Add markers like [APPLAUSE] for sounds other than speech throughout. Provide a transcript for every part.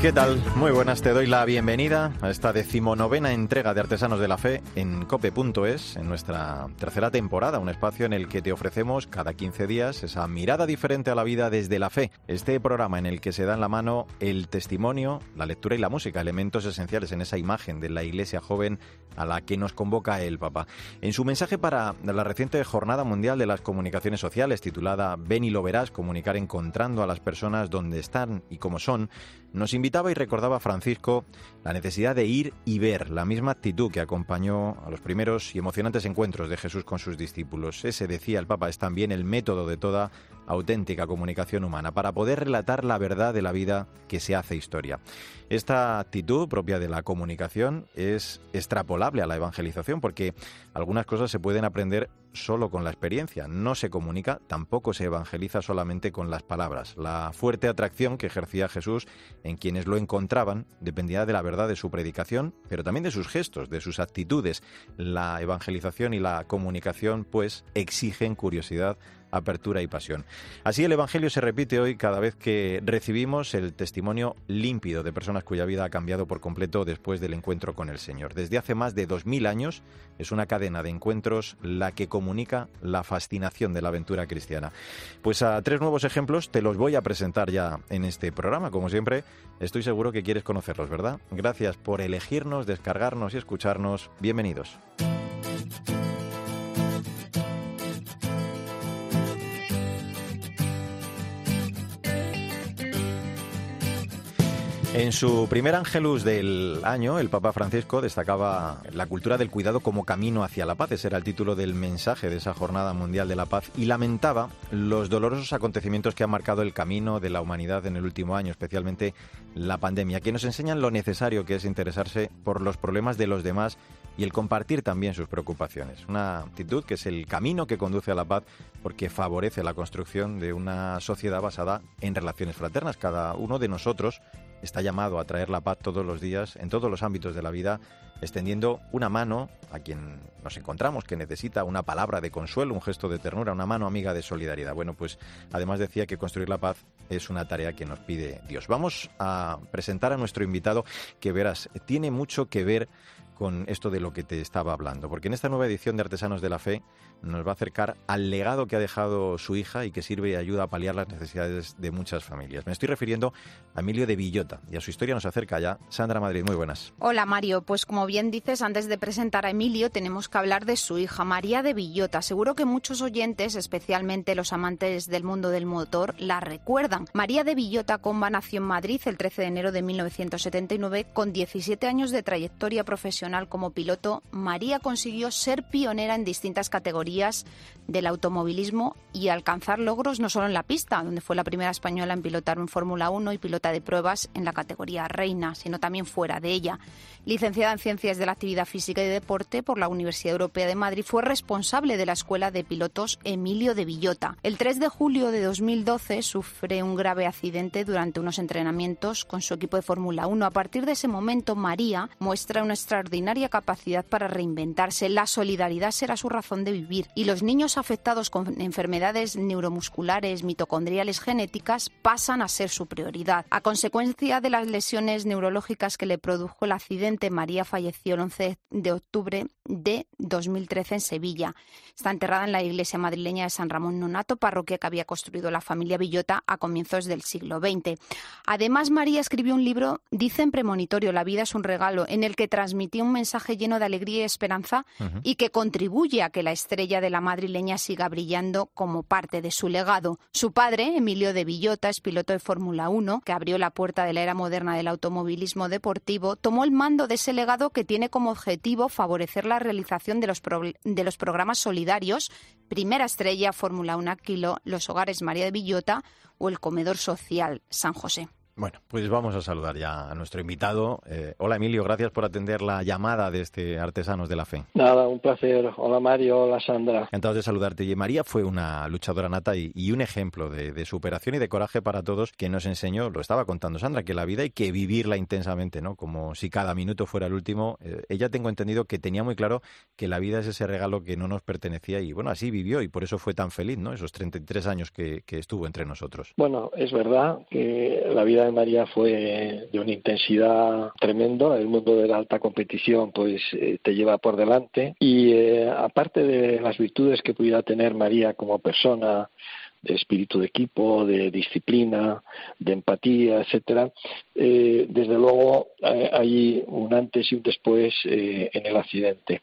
¿Qué tal? Muy buenas, te doy la bienvenida a esta decimonovena entrega de Artesanos de la Fe en cope.es, en nuestra tercera temporada, un espacio en el que te ofrecemos cada 15 días esa mirada diferente a la vida desde la fe. Este programa en el que se da en la mano el testimonio, la lectura y la música, elementos esenciales en esa imagen de la iglesia joven a la que nos convoca el Papa. En su mensaje para la reciente Jornada Mundial de las Comunicaciones Sociales, titulada Ven y lo verás, comunicar encontrando a las personas donde están y cómo son, nos invitaba y recordaba Francisco la necesidad de ir y ver, la misma actitud que acompañó a los primeros y emocionantes encuentros de Jesús con sus discípulos. Ese, decía el Papa, es también el método de toda auténtica comunicación humana, para poder relatar la verdad de la vida que se hace historia. Esta actitud propia de la comunicación es extrapolable a la evangelización porque algunas cosas se pueden aprender solo con la experiencia. No se comunica, tampoco se evangeliza solamente con las palabras. La fuerte atracción que ejercía Jesús en quienes lo encontraban dependía de la verdad de su predicación, pero también de sus gestos, de sus actitudes. La evangelización y la comunicación pues exigen curiosidad apertura y pasión. Así el Evangelio se repite hoy cada vez que recibimos el testimonio límpido de personas cuya vida ha cambiado por completo después del encuentro con el Señor. Desde hace más de dos mil años es una cadena de encuentros la que comunica la fascinación de la aventura cristiana. Pues a tres nuevos ejemplos te los voy a presentar ya en este programa. Como siempre, estoy seguro que quieres conocerlos, ¿verdad? Gracias por elegirnos, descargarnos y escucharnos. Bienvenidos. En su primer Ángelus del año, el Papa Francisco destacaba la cultura del cuidado como camino hacia la paz. Ese era el título del mensaje de esa Jornada Mundial de la Paz y lamentaba los dolorosos acontecimientos que han marcado el camino de la humanidad en el último año, especialmente la pandemia, que nos enseñan lo necesario que es interesarse por los problemas de los demás y el compartir también sus preocupaciones. Una actitud que es el camino que conduce a la paz porque favorece la construcción de una sociedad basada en relaciones fraternas. Cada uno de nosotros está llamado a traer la paz todos los días, en todos los ámbitos de la vida, extendiendo una mano a quien nos encontramos que necesita una palabra de consuelo, un gesto de ternura, una mano amiga de solidaridad. Bueno, pues además decía que construir la paz es una tarea que nos pide Dios. Vamos a presentar a nuestro invitado que verás, tiene mucho que ver con esto de lo que te estaba hablando, porque en esta nueva edición de Artesanos de la Fe nos va a acercar al legado que ha dejado su hija y que sirve y ayuda a paliar las necesidades de muchas familias. Me estoy refiriendo a Emilio de Villota y a su historia nos acerca ya Sandra Madrid. Muy buenas. Hola Mario, pues como bien dices, antes de presentar a Emilio tenemos que hablar de su hija María de Villota. Seguro que muchos oyentes, especialmente los amantes del mundo del motor, la recuerdan. María de Villota Comba nació en Madrid el 13 de enero de 1979 con 17 años de trayectoria profesional como piloto, María consiguió ser pionera en distintas categorías del automovilismo y alcanzar logros no solo en la pista, donde fue la primera española en pilotar en Fórmula 1 y pilota de pruebas en la categoría reina, sino también fuera de ella. Licenciada en Ciencias de la Actividad Física y Deporte por la Universidad Europea de Madrid, fue responsable de la Escuela de Pilotos Emilio de Villota. El 3 de julio de 2012 sufre un grave accidente durante unos entrenamientos con su equipo de Fórmula 1. A partir de ese momento, María muestra una extraordinaria capacidad para reinventarse. La solidaridad será su razón de vivir y los niños afectados con enfermedades neuromusculares, mitocondriales, genéticas pasan a ser su prioridad. A consecuencia de las lesiones neurológicas que le produjo el accidente, María falleció el 11 de octubre de 2013 en Sevilla. Está enterrada en la iglesia madrileña de San Ramón Nonato, parroquia que había construido la familia Villota a comienzos del siglo XX. Además, María escribió un libro, dicen premonitorio, La vida es un regalo, en el que un mensaje lleno de alegría y esperanza y que contribuye a que la estrella de la madrileña siga brillando como parte de su legado. Su padre, Emilio de Villota, es piloto de Fórmula 1, que abrió la puerta de la era moderna del automovilismo deportivo, tomó el mando de ese legado que tiene como objetivo favorecer la realización de los, de los programas solidarios Primera Estrella, Fórmula 1 Kilo, Los Hogares María de Villota o el Comedor Social San José. Bueno, pues vamos a saludar ya a nuestro invitado. Eh, hola Emilio, gracias por atender la llamada de este Artesanos de la Fe. Nada, un placer. Hola Mario, hola Sandra. Encantado de saludarte. Y María fue una luchadora nata y, un ejemplo de, superación y de coraje para todos que nos enseñó, lo estaba contando Sandra, que la vida hay que vivirla intensamente, ¿no? Como si cada minuto fuera el último. Eh, ella tengo entendido que tenía muy claro que la vida es ese regalo que no nos pertenecía y bueno, así vivió y por eso fue tan feliz, ¿no? Esos 33 años que, que estuvo entre nosotros. Bueno, es verdad que la vida María fue de una intensidad tremenda. El mundo de la alta competición, pues, eh, te lleva por delante. Y eh, aparte de las virtudes que pudiera tener María como persona, de espíritu de equipo, de disciplina, de empatía, etcétera. Eh, desde luego hay un antes y un después en el accidente.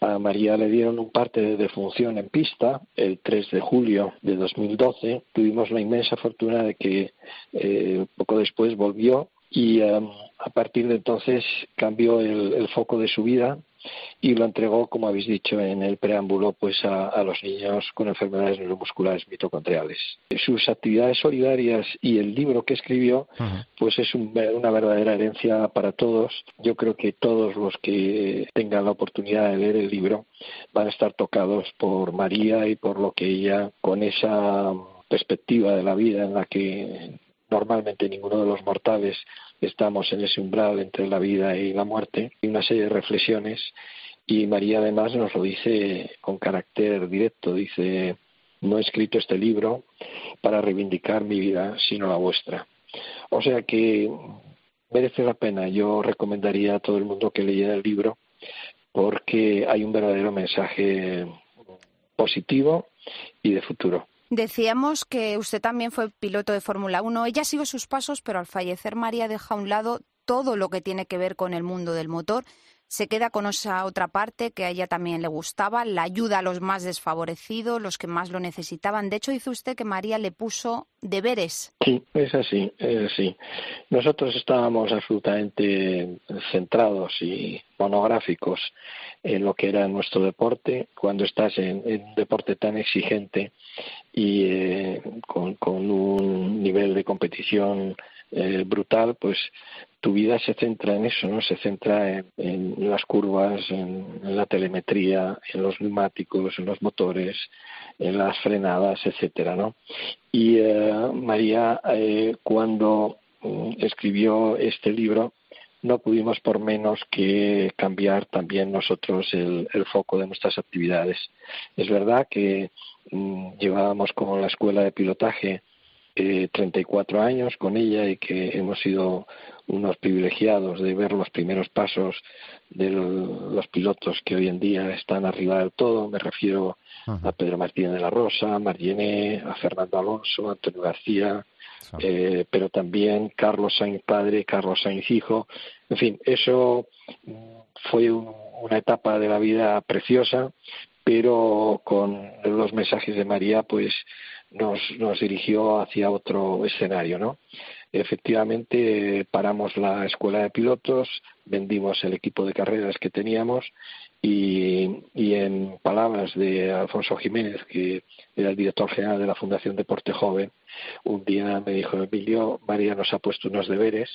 A María le dieron un parte de defunción en pista el 3 de julio de 2012. Tuvimos la inmensa fortuna de que eh, poco después volvió y um, a partir de entonces cambió el, foco de su vida y lo entregó, como habéis dicho en el preámbulo, pues a, los niños con enfermedades neuromusculares mitocondriales. Sus actividades solidarias y el libro que escribió, pues es una verdadera herencia para todos. Yo creo que todos los que tengan la oportunidad de leer el libro van a estar tocados por María y por lo que ella, con esa perspectiva de la vida en la que normalmente ninguno de los mortales estamos en ese umbral entre la vida y la muerte, y una serie de reflexiones, y María además nos lo dice con carácter directo, dice, no he escrito este libro para reivindicar mi vida, sino la vuestra. O sea que merece la pena, yo recomendaría a todo el mundo que leyera el libro, porque hay un verdadero mensaje positivo y de futuro. Decíamos que usted también fue piloto de Fórmula 1. Ella siguió sus pasos, pero al fallecer María deja a un lado todo lo que tiene que ver con el mundo del motor. Se queda con esa otra parte que a ella también le gustaba, la ayuda a los más desfavorecidos, los que más lo necesitaban. De hecho, dice usted que María le puso deberes. Sí, es así, es así. Nosotros estábamos absolutamente centrados y monográficos en lo que era nuestro deporte. Cuando estás en, un deporte tan exigente y eh, con, un nivel de competición eh, brutal, pues tu vida se centra en eso, ¿no? Se centra en, las curvas, en, la telemetría, en los neumáticos, en los motores, en las frenadas, etcétera, ¿no? Y eh, María, cuando mm, escribió este libro, no pudimos por menos que cambiar también nosotros el, foco de nuestras actividades. Es verdad que mm, llevábamos como la escuela de pilotaje eh, 34 años con ella y que hemos sido unos privilegiados de ver los primeros pasos de los pilotos que hoy en día están arriba del todo. Me refiero a Pedro Martínez de la Rosa, a Mariené, a Fernando Alonso, a Antonio García, eh, pero también Carlos Sainz padre, Carlos Sainz hijo. En fin, eso fue una etapa de la vida preciosa, pero con los mensajes de María, pues nos, nos dirigió hacia otro escenario, ¿no? Efectivamente, paramos la escuela de pilotos, vendimos el equipo de carreras que teníamos y, y, en palabras de Alfonso Jiménez, que era el director general de la Fundación Deporte Joven, un día me dijo, Emilio, María nos ha puesto unos deberes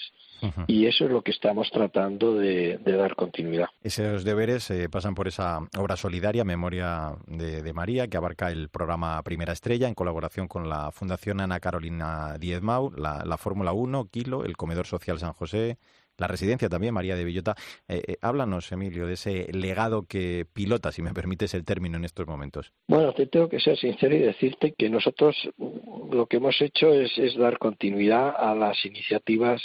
y eso es lo que estamos tratando de, dar continuidad. Esos deberes eh, pasan por esa obra solidaria, Memoria de, María, que abarca el programa Primera Estrella en colaboración con la Fundación Ana Carolina Diezmau, la, la Fórmula 1, Kilo, el Comedor Social San José, la residencia también, María de Villota. Eh, eh, háblanos, Emilio, de ese legado que pilota, si me permites el término en estos momentos. Bueno, te tengo que ser sincero y decirte que nosotros mm, lo que hemos hecho es, dar continuidad a las iniciativas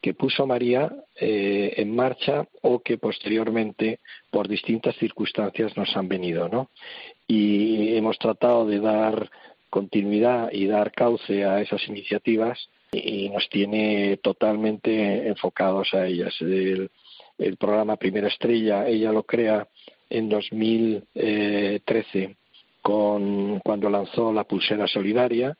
que puso María eh, en marcha o que posteriormente por distintas circunstancias nos han venido, ¿no? Y hemos tratado de dar continuidad y dar cauce a esas iniciativas y nos tiene totalmente enfocados a ellas. El, programa Primera Estrella, ella lo crea en 2013 con, cuando lanzó la pulsera solidaria,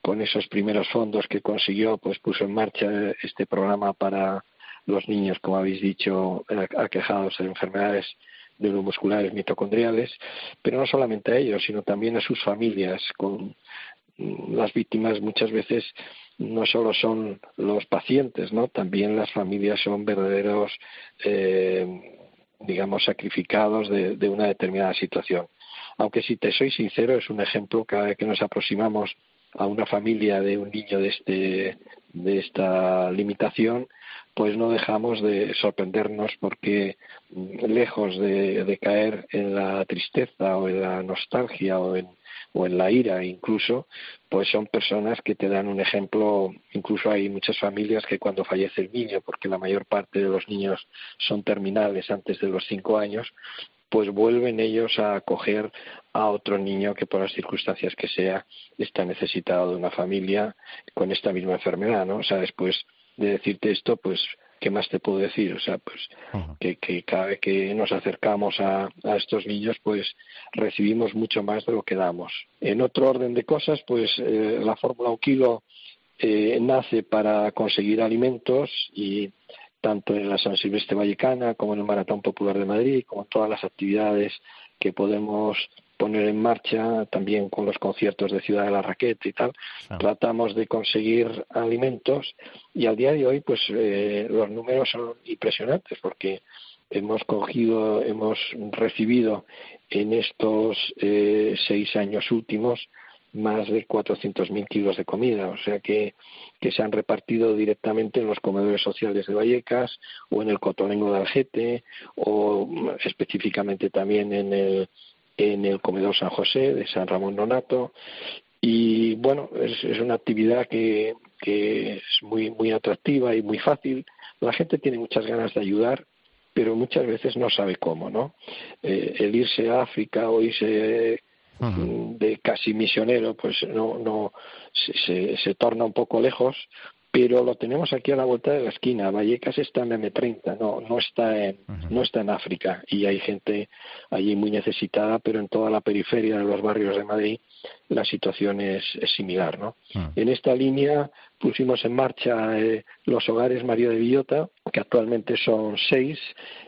con esos primeros fondos que consiguió, pues puso en marcha este programa para los niños, como habéis dicho, aquejados de enfermedades neuromusculares mitocondriales, pero no solamente a ellos, sino también a sus familias con las víctimas muchas veces no solo son los pacientes, ¿no? También las familias son verdaderos, eh, digamos, sacrificados de, una determinada situación. Aunque si te soy sincero, es un ejemplo cada vez que nos aproximamos a una familia de un niño de, este, de esta limitación, pues no dejamos de sorprendernos porque mm, lejos de, caer en la tristeza o en la nostalgia o en, o en la ira incluso, pues son personas que te dan un ejemplo, incluso hay muchas familias que cuando fallece el niño, porque la mayor parte de los niños son terminales antes de los cinco años, pues vuelven ellos a acoger a otro niño que por las circunstancias que sea está necesitado de una familia con esta misma enfermedad, ¿no? O sea, después de decirte esto, pues, ¿qué más te puedo decir? O sea, pues, que, que, cada vez que nos acercamos a, a, estos niños, pues, recibimos mucho más de lo que damos. En otro orden de cosas, pues, eh, la Fórmula Un Kilo eh, nace para conseguir alimentos y tanto en la San Silvestre Vallecana como en el Maratón Popular de Madrid, como en todas las actividades que podemos poner en marcha, también con los conciertos de Ciudad de la Raqueta y tal, tratamos de conseguir alimentos y al día de hoy pues eh, los números son impresionantes porque hemos cogido, hemos recibido en estos eh, seis años últimos más de 400.000 kilos de comida, o sea que, que se han repartido directamente en los comedores sociales de Vallecas o en el Cotolengo de Algete o específicamente también en el, en el comedor San José de San Ramón Donato y bueno, es, es una actividad que, que es muy, muy atractiva y muy fácil. La gente tiene muchas ganas de ayudar pero muchas veces no sabe cómo, ¿no? Eh, el irse a África o irse de casi misionero, pues no, no se, se, torna un poco lejos, pero lo tenemos aquí a la vuelta de la esquina. Vallecas está en M30, no, no está en, no está en África y hay gente allí muy necesitada, pero en toda la periferia de los barrios de Madrid la situación es, es similar, ¿no? En esta línea pusimos en marcha eh, los hogares María de Villota, que actualmente son seis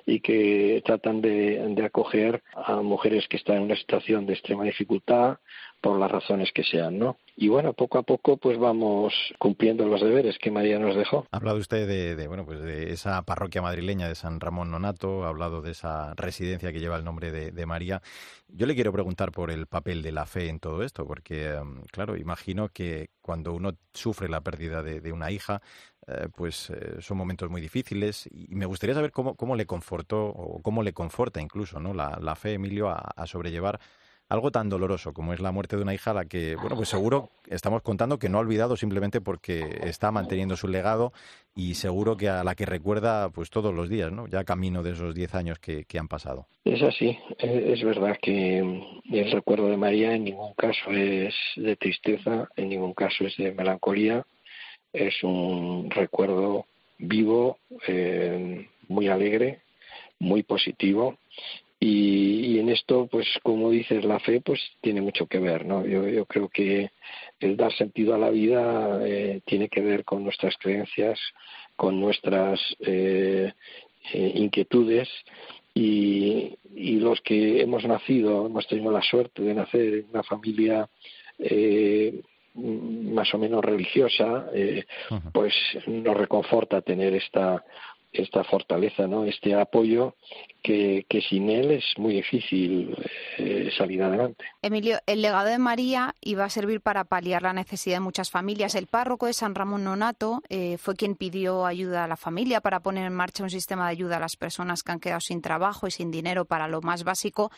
y que tratan de, de, acoger a mujeres que están en una situación de extrema dificultad por las razones que sean, ¿no? Y bueno, poco a poco pues vamos cumpliendo los deberes que María nos dejó. Ha hablado usted de, de bueno, pues de esa parroquia madrileña de San Ramón Nonato, ha hablado de esa residencia que lleva el nombre de, de María. Yo le quiero preguntar por el papel de la fe en todo esto, porque, em, claro, imagino que cuando uno sufre la pérdida de, una hija, eh, pues eh, son momentos muy difíciles y me gustaría saber cómo, cómo le confortó o cómo le conforta incluso ¿no? la, la fe, Emilio, a sobrellevar algo tan doloroso como es la muerte de una hija a la que, bueno, pues seguro estamos contando que no ha olvidado simplemente porque está manteniendo su legado y seguro que a la que recuerda pues todos los días, ¿no? Ya camino de esos diez años que, que han pasado. Es así, es verdad que el recuerdo de María en ningún caso es de tristeza, en ningún caso es de melancolía, es un recuerdo vivo, eh, muy alegre, muy positivo y, y, en esto, pues como dices, la fe pues tiene mucho que ver, ¿no? Yo, yo creo que el dar sentido a la vida eh, tiene que ver con nuestras creencias, con nuestras eh, eh, inquietudes y, y, los que hemos nacido, hemos tenido la suerte de nacer en una familia eh, más o menos religiosa, eh, pues nos reconforta tener esta esta fortaleza, ¿no? Este apoyo que, que sin él es muy difícil eh, salir adelante. Emilio, el legado de María iba a servir para paliar la necesidad de muchas familias. El párroco de San Ramón Nonato eh, fue quien pidió ayuda a la familia para poner en marcha un sistema de ayuda a las personas que han quedado sin trabajo y sin dinero para lo más básico.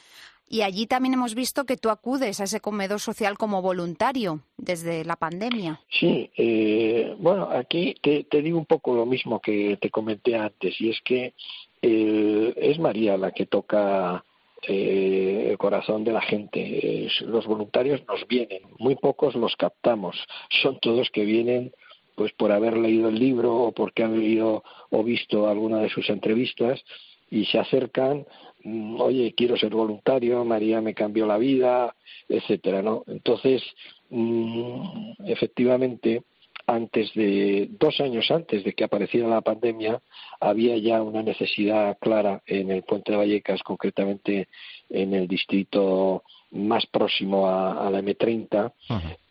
Y allí también hemos visto que tú acudes a ese comedor social como voluntario desde la pandemia. Sí, eh, bueno, aquí te, te, digo un poco lo mismo que te comenté antes, y es que eh, es María la que toca eh, el corazón de la gente. Los voluntarios nos vienen, muy pocos los captamos, son todos que vienen pues por haber leído el libro o porque han leído o visto alguna de sus entrevistas y se acercan oye, quiero ser voluntario, María me cambió la vida, etcétera, ¿no? Entonces, mmm, efectivamente, antes de dos años antes de que apareciera la pandemia, había ya una necesidad clara en el puente de Vallecas, concretamente en el distrito más próximo a, la M30.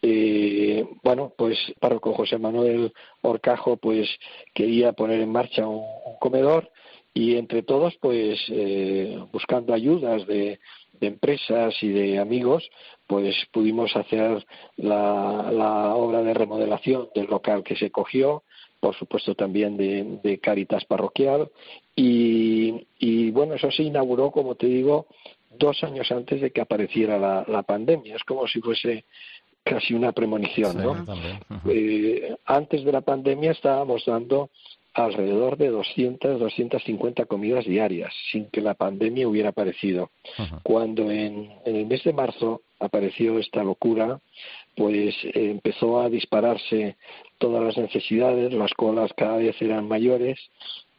Eh, bueno, pues párroco José Manuel Orcajo pues quería poner en marcha un, comedor y entre todos pues eh, buscando ayudas de, empresas y de amigos pues pudimos hacer la, obra de remodelación del local que se cogió por supuesto también de, de Caritas Parroquial y, y, bueno eso se inauguró como te digo dos años antes de que apareciera la, pandemia. Es como si fuese casi una premonición, ¿no? Eh, antes de la pandemia estábamos dando alrededor de 200, 250 comidas diarias, sin que la pandemia hubiera aparecido. Cuando en, el mes de marzo apareció esta locura, pues empezó a dispararse todas las necesidades, las colas cada vez eran mayores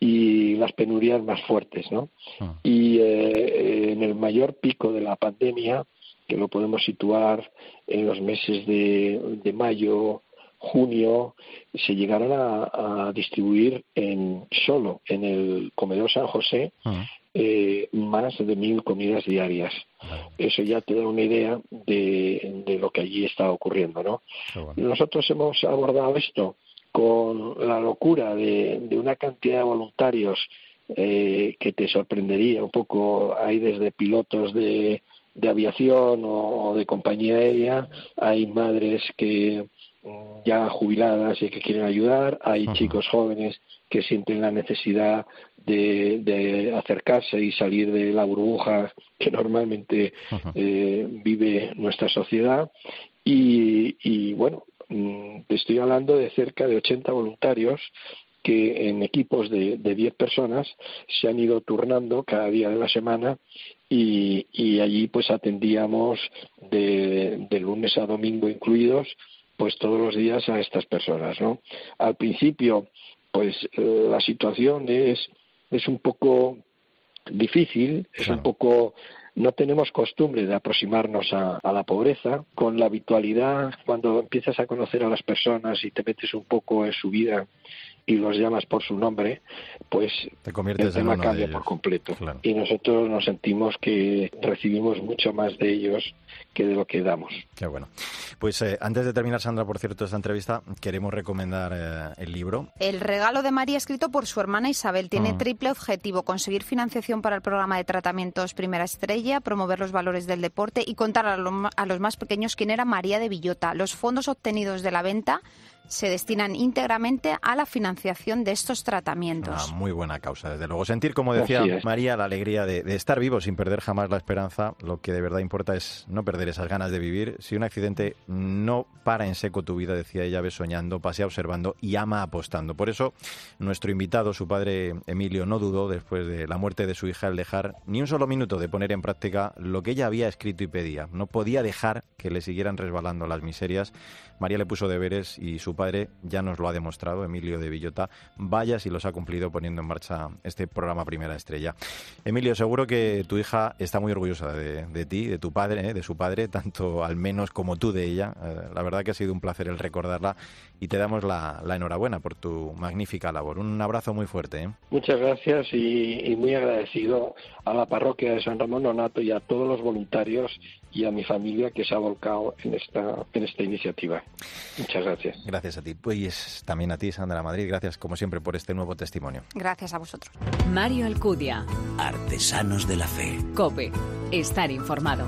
y las penurias más fuertes, ¿no? Ah. Y eh, en el mayor pico de la pandemia, que lo podemos situar en los meses de, mayo, junio, se llegaron a, distribuir en solo en el comedor San José ah. eh, más de mil comidas diarias. Eso ya te da una idea de, de lo que allí está ocurriendo, ¿no? Nosotros hemos abordado esto con la locura de, una cantidad de voluntarios eh, que te sorprendería un poco. Hay desde pilotos de, aviación o, de compañía aérea, hay madres que ya jubiladas y que quieren ayudar, hay chicos jóvenes que sienten la necesidad de, acercarse y salir de la burbuja que normalmente eh, vive nuestra sociedad. Y, y bueno Mm, te estoy hablando de cerca de 80 voluntarios que en equipos de, de 10 personas se han ido turnando cada día de la semana y, y allí pues atendíamos de, de, lunes a domingo incluidos pues todos los días a estas personas no al principio pues la situación es es un poco difícil es un poco no tenemos costumbre de aproximarnos a, la pobreza. Con la habitualidad, cuando empiezas a conocer a las personas y te metes un poco en su vida y los llamas por su nombre, pues Te conviertes el tema cambia por completo. Y nosotros nos sentimos que recibimos mucho más de ellos que de lo que damos. Qué bueno. Pues eh, antes de terminar, Sandra, por cierto, esta entrevista, queremos recomendar eh, el libro. El regalo de María, escrito por su hermana Isabel, tiene mm. triple objetivo: conseguir financiación para el programa de tratamientos Primera Estrella, promover los valores del deporte y contar a, a los más pequeños quién era María de Villota. Los fondos obtenidos de la venta se destinan íntegramente a la financiación de estos tratamientos. Una muy buena causa, desde luego. Sentir, como decía María, la alegría de, estar vivo sin perder jamás la esperanza. Lo que de verdad importa es no perder esas ganas de vivir. Si un accidente no para en seco tu vida, decía ella, ve soñando, pasea observando y ama apostando. Por eso, nuestro invitado, su padre Emilio, no dudó, después de la muerte de su hija, el dejar ni un solo minuto de poner en práctica lo que ella había escrito y pedía. No podía dejar que le siguieran resbalando las miserias. María le puso deberes y su padre ya nos lo ha demostrado, Emilio de Villota. Vaya si los ha cumplido poniendo en marcha este programa Primera Estrella. Emilio, seguro que tu hija está muy orgullosa de, ti, de tu padre, ¿eh? de su padre, tanto al menos como tú de ella. Eh, la verdad que ha sido un placer el recordarla y te damos la, enhorabuena por tu magnífica labor. Un abrazo muy fuerte. ¿eh? Muchas gracias y, muy agradecido a la parroquia de San Ramón Nonato y a todos los voluntarios y a mi familia que se ha volcado en esta, en esta iniciativa. Muchas gracias. Gracias a ti. Pues también a ti, Sandra Madrid. Gracias, como siempre, por este nuevo testimonio. Gracias a vosotros. Mario Alcudia. Artesanos de la Fe. COPE. Estar informado.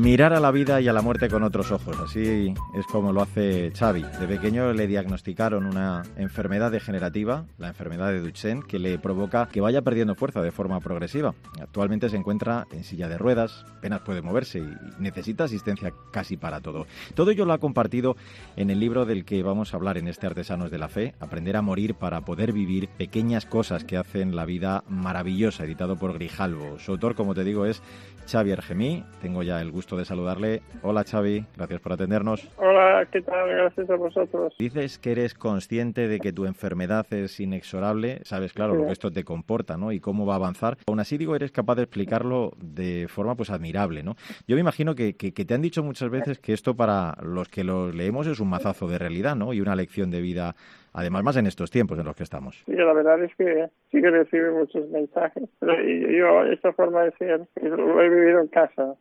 Mirar a la vida y a la muerte con otros ojos, así es como lo hace Xavi. De pequeño le diagnosticaron una enfermedad degenerativa, la enfermedad de Duchenne, que le provoca que vaya perdiendo fuerza de forma progresiva. Actualmente se encuentra en silla de ruedas, apenas puede moverse y necesita asistencia casi para todo. Todo ello lo ha compartido en el libro del que vamos a hablar en este Artesanos de la Fe, Aprender a morir para poder vivir pequeñas cosas que hacen la vida maravillosa, editado por Grijalvo. Su autor, como te digo, es Xavi Argemí. Tengo ya el gusto gusto de saludarle. Hola Xavi, gracias por atendernos. Hola, ¿qué tal? Gracias a vosotros. Dices que eres consciente de que tu enfermedad es inexorable, sabes claro lo que esto te comporta, ¿no? Y cómo va a avanzar. Aún así digo, eres capaz de explicarlo de forma pues admirable, ¿no? Yo me imagino que, que, te han dicho muchas veces que esto para los que lo leemos es un mazazo de realidad, ¿no? Y una lección de vida además más en estos tiempos en los que estamos. Sí, la verdad es que sí que recibe muchos mensajes. Pero yo, esta forma de ser, lo he vivido en casa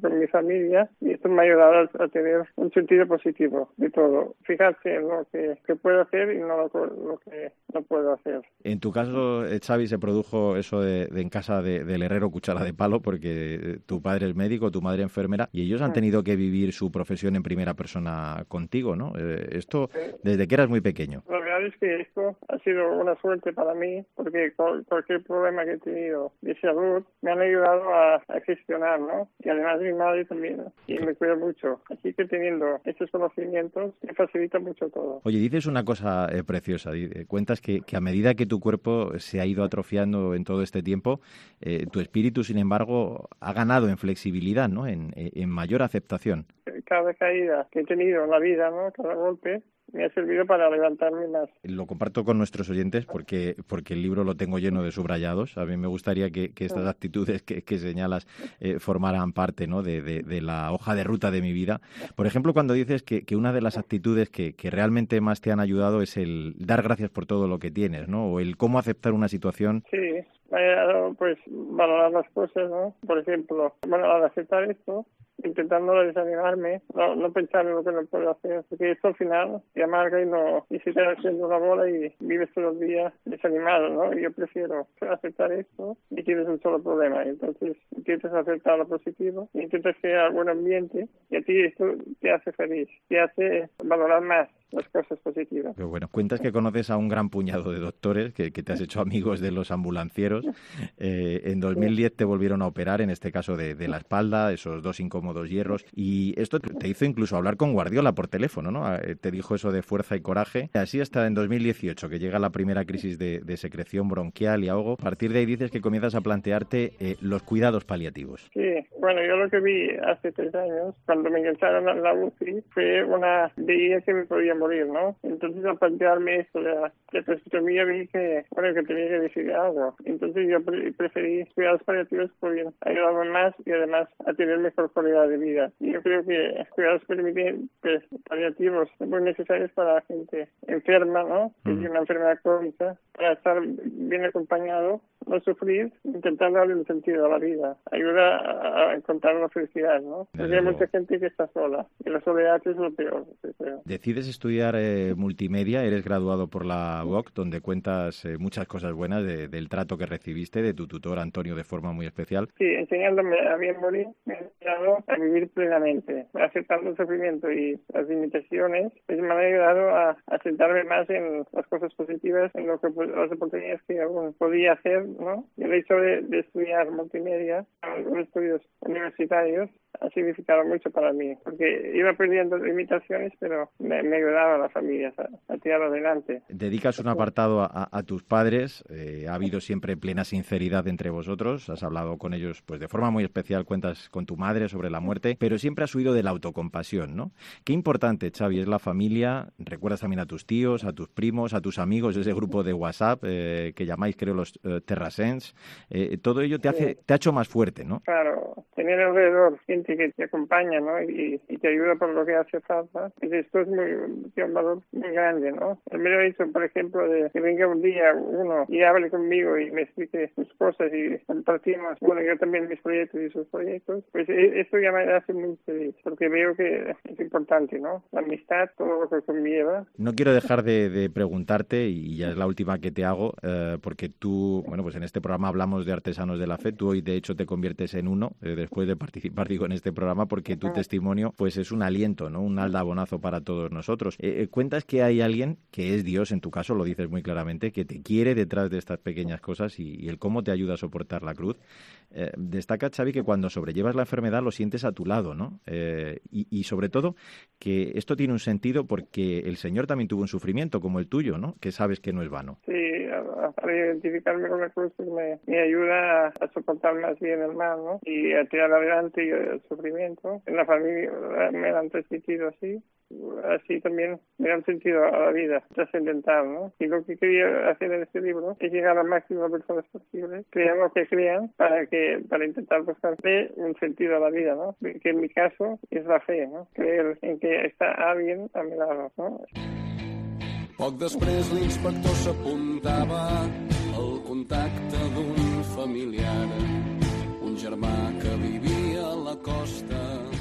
con mi familia y esto me ha ayudado a, tener un sentido positivo de todo. Fijarse en lo que, puedo hacer y no lo, que no puedo hacer. En tu caso, eh, Xavi, se produjo eso de, en casa del herrero cuchara de palo porque eh, tu padre es médico, tu madre enfermera y ellos han mm. tenido que vivir su profesión en primera persona contigo, ¿no? Eh, esto desde que eras muy pequeño. La verdad es que esto ha sido una suerte para mí porque cualquier problema que he tenido de salud me han ayudado a, a gestionar, ¿no? Y además mi madre también y me cuida mucho. Así que teniendo estos conocimientos me facilita mucho todo. Oye, dices una cosa eh, preciosa. Cuentas que, a medida que tu cuerpo se ha ido atrofiando en todo este tiempo, eh, tu espíritu, sin embargo, ha ganado en flexibilidad, ¿no? En, en mayor aceptación. Cada caída que he tenido en la vida, ¿no? Cada golpe, me ha servido para levantarme más. Lo comparto con nuestros oyentes porque, porque el libro lo tengo lleno de subrayados. A mí me gustaría que, estas actitudes que, señalas eh, formaran parte ¿no? De, la hoja de ruta de mi vida. Por ejemplo, cuando dices que, una de las actitudes que, realmente más te han ayudado es el dar gracias por todo lo que tienes, ¿no? O el cómo aceptar una situación. Sí, ayudado pues valorar las cosas, ¿no? Por ejemplo, bueno, al aceptar esto, intentando desanimarme, no, no pensar en lo que no puedo hacer, porque esto al final te amarga y no, y si te haciendo una bola y vives todos los días desanimado, ¿no? Y yo prefiero aceptar esto y tienes un solo problema, entonces intentas aceptar lo positivo, intentas crear buen ambiente y a ti esto te hace feliz, te hace valorar más las cosas positivas. Pero bueno, cuentas que conoces a un gran puñado de doctores, que, te has hecho amigos de los ambulancieros. Eh, en 2010 te volvieron a operar, en este caso de, la espalda, esos dos incómodos hierros. Y esto te hizo incluso hablar con Guardiola por teléfono, ¿no? Eh, te dijo eso de fuerza y coraje. Así hasta en 2018, que llega la primera crisis de, secreción bronquial y ahogo. A partir de ahí dices que comienzas a plantearte eh, los cuidados paliativos. Sí, bueno, yo lo que vi hace tres años, cuando me ingresaron a la UCI, fue una... veía que me podía morir, ¿no? Entonces al plantearme esto de la mía vi que, bueno, que tenía que decidir algo. Entonces yo preferí cuidados paliativos porque ayudarme más y además a tener mejor calidad de vida. Y yo creo que cuidados pues, paliativos son muy necesarios para la gente enferma, ¿no? Que tiene una enfermedad crónica, para estar bien acompañado no sufrir, intentar darle un sentido a la vida, ayuda a encontrar la felicidad, ¿no? Porque hay mucha gente que está sola y la soledad es lo peor. Decides estudiar eh, multimedia, eres graduado por la UOC, donde cuentas eh, muchas cosas buenas del trato que recibiste de tu tutor Antonio de forma muy especial. Sí, enseñándome a bien morir, me ha ayudado a vivir plenamente, aceptando el sufrimiento y las limitaciones, pues me ha ayudado a, aceptarme más en las cosas positivas, en lo que, las oportunidades que aún podía hacer ¿no? El hecho de, estudiar multimedia, los estudios universitarios, ha significado mucho para mí, porque iba perdiendo limitaciones, pero me, ayudaba a la familia a, tirar adelante. Dedicas un apartado a, tus padres, eh, ha habido siempre plena sinceridad entre vosotros, has hablado con ellos pues de forma muy especial, cuentas con tu madre sobre la muerte, pero siempre has huido de la autocompasión, ¿no? Qué importante, Xavi, es la familia, recuerdas también a tus tíos, a tus primos, a tus amigos, ese grupo de WhatsApp eh, que llamáis, creo, los eh, Terrasens, todo ello te, hace, te ha hecho más fuerte, ¿no? Claro, tener alrededor que te acompaña, ¿no? Y, te ayuda por lo que hace falta. Y esto es muy, un valor muy grande, ¿no? El mero hecho, por ejemplo, de que venga un día uno y hable conmigo y me explique sus cosas y compartimos, bueno, yo también mis proyectos y sus proyectos, pues e, esto ya me hace muy feliz, porque veo que es importante, ¿no? La amistad, todo lo que conlleva. No quiero dejar de, preguntarte, y ya es la última que te hago, eh, porque tú, bueno, pues en este programa hablamos de artesanos de la fe, tú hoy de hecho te conviertes en uno, eh, después de participar, digo, en este programa porque tu testimonio pues es un aliento, ¿no? Un aldabonazo para todos nosotros. Eh, eh, cuentas que hay alguien que es Dios, en tu caso lo dices muy claramente, que te quiere detrás de estas pequeñas cosas y, el cómo te ayuda a soportar la cruz. Eh, destaca Xavi que cuando sobrellevas la enfermedad lo sientes a tu lado, ¿no? y, y, sobre todo que esto tiene un sentido porque el Señor también tuvo un sufrimiento como el tuyo, ¿no? Que sabes que no es vano. Sí, para identificarme con la cruz pues me, me ayuda a, soportar más bien el mal, ¿no? Y a tirar adelante sufrimiento. En la familia me han transmitido así así también me dan sentido a la vida trascendental. Y lo que quería hacer en este libro es llegar a máximo de personas posibles, crean lo que crean, para que para intentar buscarle un sentido a la vida. Que en mi caso es la fe. Creer en que está alguien a mi lado, ¿no? Poc al germà que vivia a la costa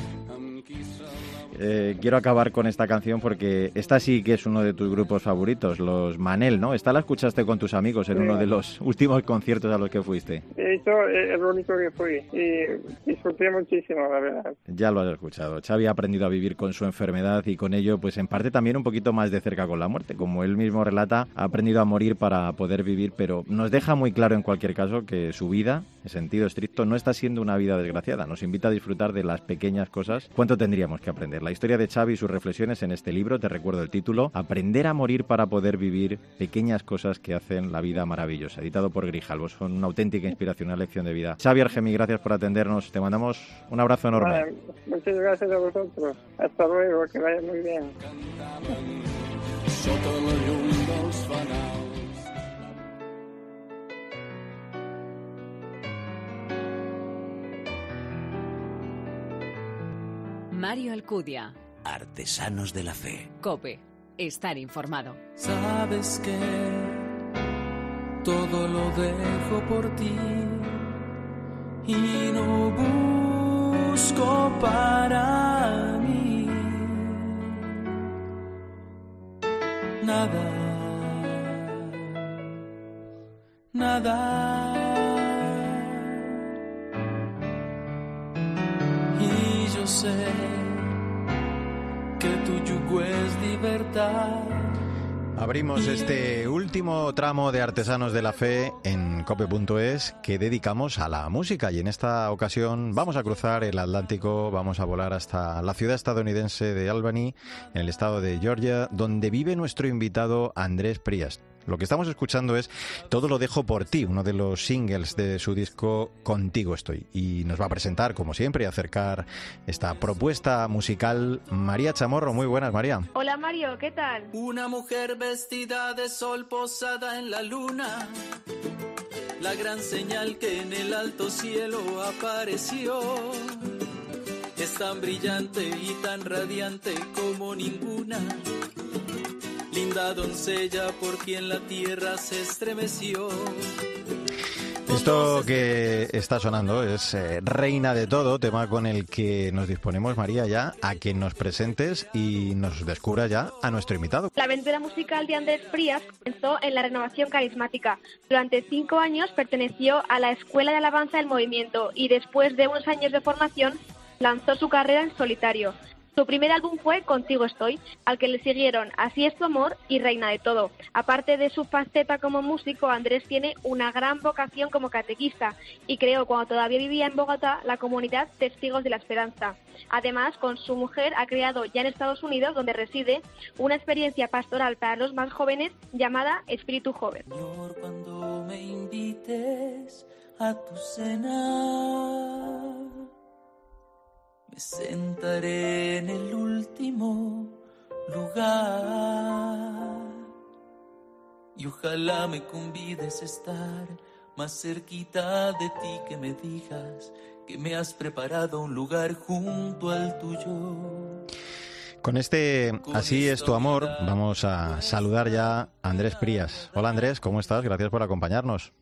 eh, quiero acabar con esta canción porque esta sí que es uno de tus grupos favoritos, los Manel, ¿no? Esta la escuchaste con tus amigos en uno de los [LAUGHS] últimos conciertos a los que fuiste. Hecho, es lo único que fui y disfruté muchísimo, la verdad. Ya lo has escuchado. Xavi ha aprendido a vivir con su enfermedad y con ello, pues en parte también un poquito más de cerca con la muerte. Como él mismo relata, ha aprendido a morir para poder vivir, pero nos deja muy claro en cualquier caso que su vida, en sentido estricto, no está siendo una vida desgraciada. Nos invita a disfrutar de las pequeñas cosas. ¿Cuánto tendríamos que aprender? La historia de Xavi y sus reflexiones en este libro, te recuerdo el título, Aprender a morir para poder vivir, pequeñas cosas que hacen la vida maravillosa, editado por Grijalvo. Son una auténtica inspiración, una lección de vida. Xavi Argemi, gracias por atendernos. Te mandamos un abrazo enorme. muchas gracias a vosotros. Hasta luego, que vaya muy bien. Mario Alcudia. Artesanos de la Fe. Cope. Estar informado. Sabes que todo lo dejo por ti y no busco para mí nada, nada. Y yo sé tu yugo es libertad. Abrimos este último tramo de Artesanos de la Fe en cope.es que dedicamos a la música y en esta ocasión vamos a cruzar el Atlántico, vamos a volar hasta la ciudad estadounidense de Albany, en el estado de Georgia, donde vive nuestro invitado Andrés Priest. Lo que estamos escuchando es Todo lo dejo por ti, uno de los singles de su disco Contigo estoy. Y nos va a presentar, como siempre, y acercar esta propuesta musical María Chamorro. Muy buenas, María. Hola, Mario, ¿qué tal? Una mujer vestida de sol posada en la luna. La gran señal que en el alto cielo apareció. Es tan brillante y tan radiante como ninguna linda doncella por quien la tierra se estremeció. Esto que está sonando es eh, Reina de Todo, tema con el que nos disponemos, María, ya a que nos presentes y nos descubra ya a nuestro invitado. La aventura musical de Andrés Frías comenzó en la renovación carismática. Durante cinco años perteneció a la Escuela de Alabanza del Movimiento y después de unos años de formación lanzó su carrera en solitario. Su primer álbum fue Contigo Estoy, al que le siguieron Así es tu amor y Reina de Todo. Aparte de su faceta como músico, Andrés tiene una gran vocación como catequista y creó cuando todavía vivía en Bogotá la comunidad Testigos de la Esperanza. Además, con su mujer ha creado ya en Estados Unidos, donde reside, una experiencia pastoral para los más jóvenes llamada Espíritu Joven. Me sentaré en el último lugar y ojalá me convides a estar más cerquita de ti que me digas que me has preparado un lugar junto al tuyo. Con este Así es tu amor, vamos a saludar ya a Andrés Prías. Hola Andrés, ¿cómo estás? Gracias por acompañarnos.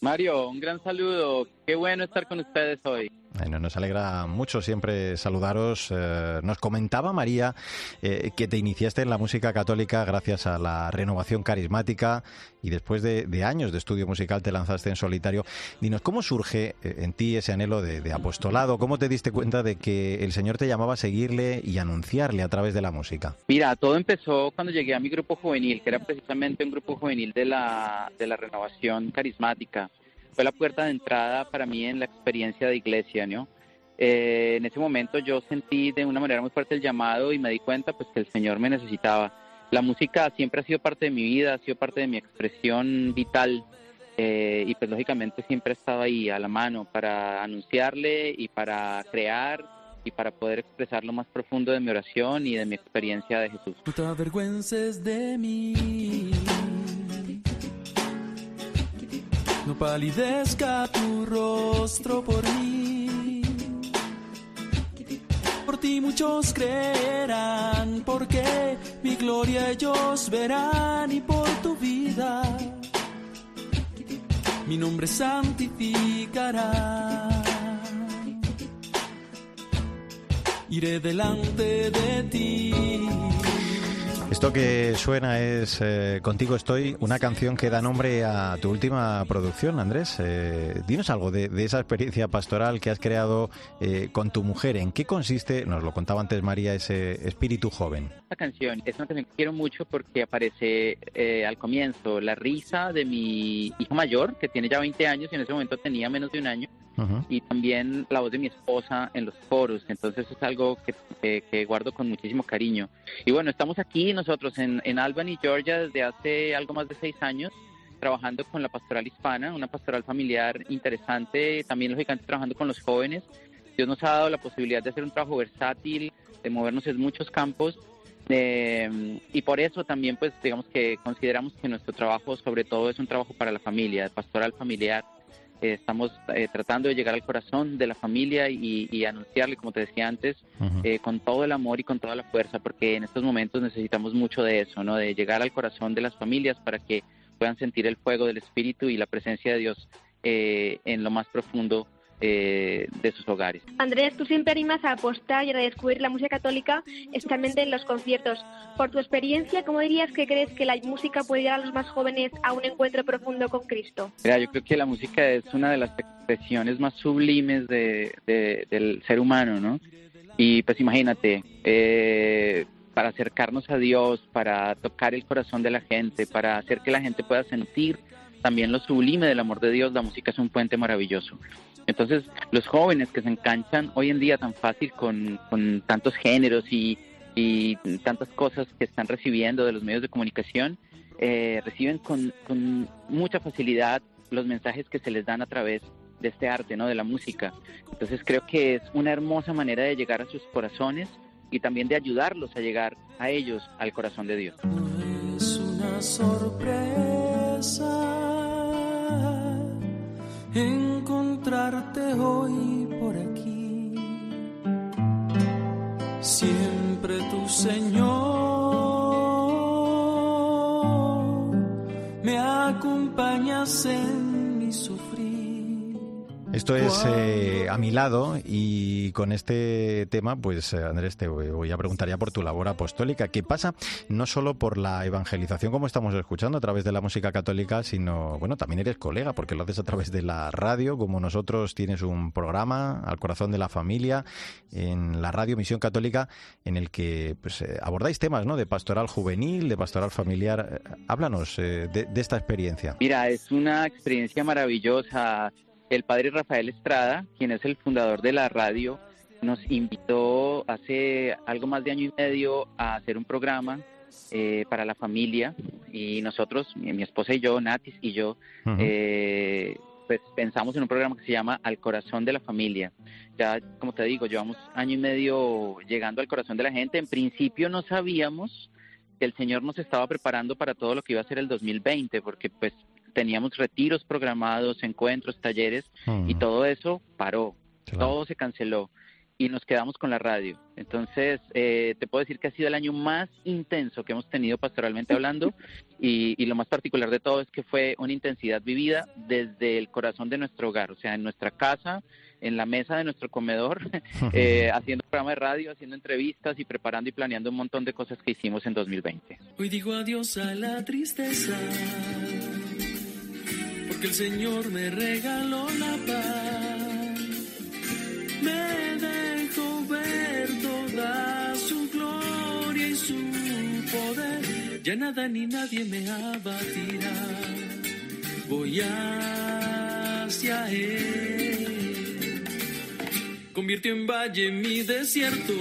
Mario, un gran saludo. Qué bueno estar con ustedes hoy. Bueno, nos alegra mucho siempre saludaros. Eh, nos comentaba María eh, que te iniciaste en la música católica gracias a la renovación carismática y después de, años de estudio musical te lanzaste en solitario. Dinos, ¿cómo surge eh, en ti ese anhelo de, apostolado? ¿Cómo te diste cuenta de que el Señor te llamaba a seguirle y anunciarle a través de la música? Mira, todo empezó cuando llegué a mi grupo juvenil, que era precisamente un grupo juvenil de la, de la renovación carismática fue la puerta de entrada para mí en la experiencia de iglesia, ¿no? Eh, en ese momento yo sentí de una manera muy fuerte el llamado y me di cuenta pues que el Señor me necesitaba. la música siempre ha sido parte de mi vida, ha sido parte de mi expresión vital eh, y pues lógicamente siempre he estado ahí a la mano para anunciarle y para crear y para poder expresar lo más profundo de mi oración y de mi experiencia de Jesús. No te avergüences de mí. No palidezca tu rostro por mí. Por ti muchos creerán, porque mi gloria ellos verán y por tu vida mi nombre santificará. Iré delante de ti. Esto que suena es eh, Contigo estoy, una canción que da nombre a tu última producción, Andrés. Eh, dinos algo de, esa experiencia pastoral que has creado eh, con tu mujer. ¿En qué consiste, nos lo contaba antes María, ese espíritu joven? Esta canción es una canción que quiero mucho porque aparece al comienzo la risa de mi hijo mayor, que tiene ya 20 años y en ese momento tenía menos de un año y también la voz de mi esposa en los foros. Entonces es algo que, que, guardo con muchísimo cariño. Y bueno, estamos aquí nosotros en, en Albany, Georgia, desde hace algo más de seis años trabajando con la pastoral hispana, una pastoral familiar interesante, también lógicamente trabajando con los jóvenes. Dios nos ha dado la posibilidad de hacer un trabajo versátil, de movernos en muchos campos eh, y por eso también pues digamos que consideramos que nuestro trabajo sobre todo es un trabajo para la familia, pastoral familiar, estamos eh, tratando de llegar al corazón de la familia y, anunciarle, como te decía antes, eh, con todo el amor y con toda la fuerza, porque en estos momentos necesitamos mucho de eso, ¿no? De llegar al corazón de las familias para que puedan sentir el fuego del Espíritu y la presencia de Dios eh, en lo más profundo eh, de sus hogares. Andrés, tú siempre animas a apostar y a redescubrir la música católica, especialmente en los conciertos. Por tu experiencia, ¿cómo dirías que crees que la música puede llevar a los más jóvenes a un encuentro profundo con Cristo? Mira, yo creo que la música es una de las expresiones más sublimes del ser humano, ¿no? Y pues imagínate, eh, para acercarnos a Dios, para tocar el corazón de la gente, para hacer que la gente pueda sentir también lo sublime del amor de Dios, la música es un puente maravilloso. Entonces, los jóvenes que se enganchan hoy en día tan fácil con, tantos géneros y, tantas cosas que están recibiendo de los medios de comunicación, eh, reciben con, mucha facilidad los mensajes que se les dan a través de este arte, ¿no? De la música. Entonces creo que es una hermosa manera de llegar a sus corazones y también de ayudarlos a llegar a ellos al corazón de Dios. es una sorpresa encontrarte hoy por aquí. Siempre tu Señor me acompañas en mi sufrir. Esto es eh, a mi lado y con este tema, pues eh, Andrés, te voy a preguntar ya por tu labor apostólica, ¿Qué pasa no solo por la evangelización como estamos escuchando a través de la música católica, sino, bueno, también eres colega porque lo haces a través de la radio, como nosotros tienes un programa al corazón de la familia en la radio Misión Católica en el que pues, eh, abordáis temas ¿no? de pastoral juvenil, de pastoral familiar. Háblanos de, de esta experiencia. Mira, es una experiencia maravillosa el padre Rafael Estrada, quien es el fundador de la radio, nos invitó hace algo más de año y medio a hacer un programa eh, para la familia y nosotros, mi, esposa y yo, Natis y yo, eh, pues pensamos en un programa que se llama Al Corazón de la Familia. Ya, como te digo, llevamos año y medio llegando al corazón de la gente. En principio no sabíamos que el Señor nos estaba preparando para todo lo que iba a ser el 2020, porque pues teníamos retiros programados, encuentros, talleres y todo eso paró, todo se canceló y nos quedamos con la radio. Entonces, eh, te puedo decir que ha sido el año más intenso que hemos tenido pastoralmente hablando y, lo más particular de todo es que fue una intensidad vivida desde el corazón de nuestro hogar, o sea, en nuestra casa, en la mesa de nuestro comedor, [LAUGHS] eh, haciendo programa de radio, haciendo entrevistas y preparando y planeando un montón de cosas que hicimos en 2020. Hoy digo adiós a la tristeza que el Señor me regaló la paz. Me dejó ver toda su gloria y su poder. Ya nada ni nadie me abatirá. Voy hacia Él. Convirtió en valle mi desierto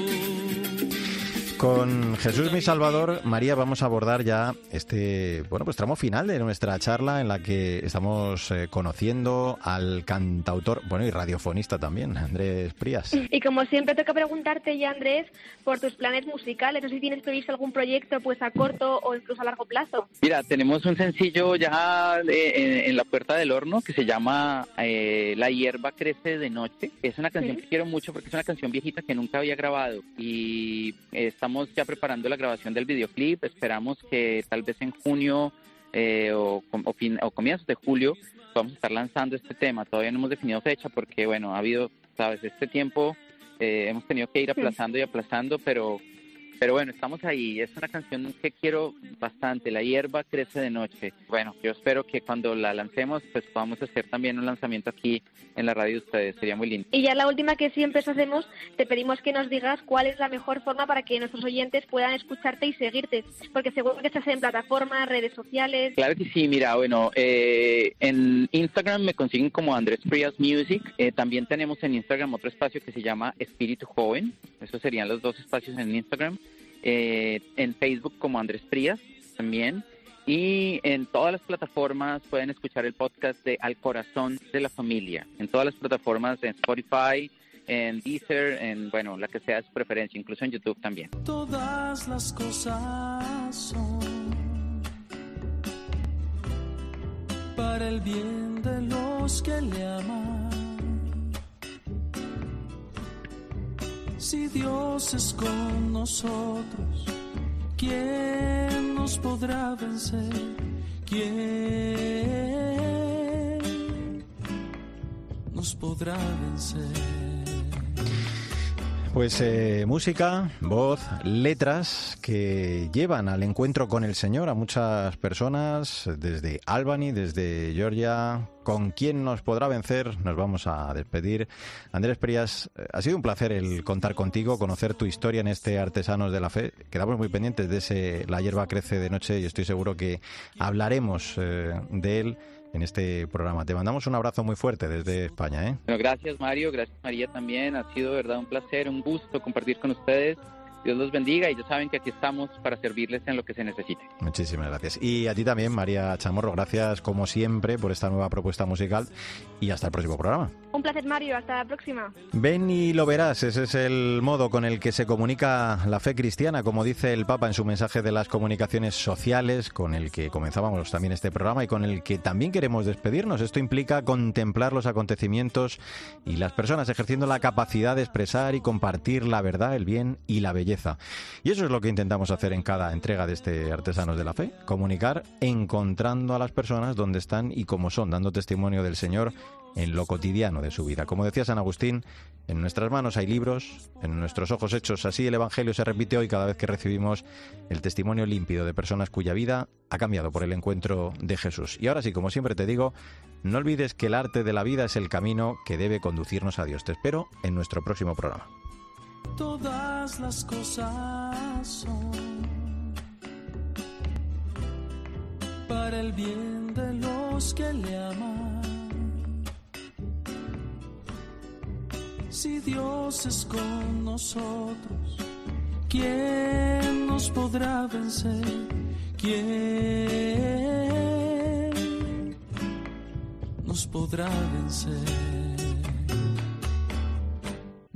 Con Jesús mi Salvador, María, vamos a abordar ya este, bueno, pues tramo final de nuestra charla en la que estamos eh, conociendo al cantautor, bueno, y radiofonista también, Andrés Prías. Y como siempre toca preguntarte ya, Andrés, por tus planes musicales, no sé si tienes previsto algún proyecto pues a corto o incluso a largo plazo. Mira, tenemos un sencillo ya en, la puerta del horno que se llama eh, La hierba crece de noche. Es una canción que quiero mucho porque es una canción viejita que nunca había grabado y está estamos ya preparando la grabación del videoclip. Esperamos que tal vez en junio eh, o, o, comienzos de julio vamos a estar lanzando este tema. Todavía no hemos definido fecha porque, bueno, ha habido, sabes, este tiempo eh, hemos tenido que ir aplazando y aplazando, pero pero bueno, estamos ahí. Es una canción que quiero bastante. La hierba crece de noche. Bueno, yo espero que cuando la lancemos, pues podamos hacer también un lanzamiento aquí en la radio de ustedes. Sería muy lindo. Y ya la última que siempre hacemos, te pedimos que nos digas cuál es la mejor forma para que nuestros oyentes puedan escucharte y seguirte. Porque seguro que estás en plataformas, redes sociales. Claro que sí. Mira, bueno, eh, en Instagram me consiguen como Andrés Frías Music. Eh, también tenemos en Instagram otro espacio que se llama Espíritu Joven. Esos serían los dos espacios en Instagram. Eh, en Facebook como Andrés Frías también. Y en todas las plataformas pueden escuchar el podcast de Al Corazón de la Familia. En todas las plataformas, en Spotify, en Deezer, en, bueno, la que sea su preferencia, incluso en YouTube también. Todas las cosas son para el bien de los que le aman. Si Dios es con nosotros, ¿quién nos podrá vencer? ¿Quién nos podrá vencer? Pues eh, música, voz, letras que llevan al encuentro con el Señor a muchas personas desde Albany, desde Georgia. ¿Con quién nos podrá vencer? Nos vamos a despedir. Andrés Perías, eh, ha sido un placer el contar contigo, conocer tu historia en este Artesanos de la Fe. Quedamos muy pendientes de ese La hierba crece de noche y estoy seguro que hablaremos eh, de él en este programa. Te mandamos un abrazo muy fuerte desde España. ¿eh? Bueno, gracias Mario, gracias María también. Ha sido verdad un placer, un gusto compartir con ustedes. Dios los bendiga y ya saben que aquí estamos para servirles en lo que se necesite. Muchísimas gracias. Y a ti también, María Chamorro, gracias como siempre por esta nueva propuesta musical y hasta el próximo programa. Un placer, Mario. Hasta la próxima. Ven y lo verás. Ese es el modo con el que se comunica la fe cristiana, como dice el Papa en su mensaje de las comunicaciones sociales, con el que comenzábamos también este programa y con el que también queremos despedirnos. Esto implica contemplar los acontecimientos y las personas ejerciendo la capacidad de expresar y compartir la verdad, el bien y la Y eso es lo que intentamos hacer en cada entrega de este Artesanos de la Fe, comunicar encontrando a las personas donde están y cómo son, dando testimonio del Señor en lo cotidiano de su vida. Como decía San Agustín, en nuestras manos hay libros, en nuestros ojos hechos. Así el Evangelio se repite hoy cada vez que recibimos el testimonio límpido de personas cuya vida ha cambiado por el encuentro de Jesús. Y ahora sí, como siempre te digo, no olvides que el arte de la vida es el camino que debe conducirnos a Dios. Te espero en nuestro próximo programa. Todas las cosas son para el bien de los que le aman Si Dios es con nosotros, ¿quién nos podrá vencer? ¿Quién nos podrá vencer?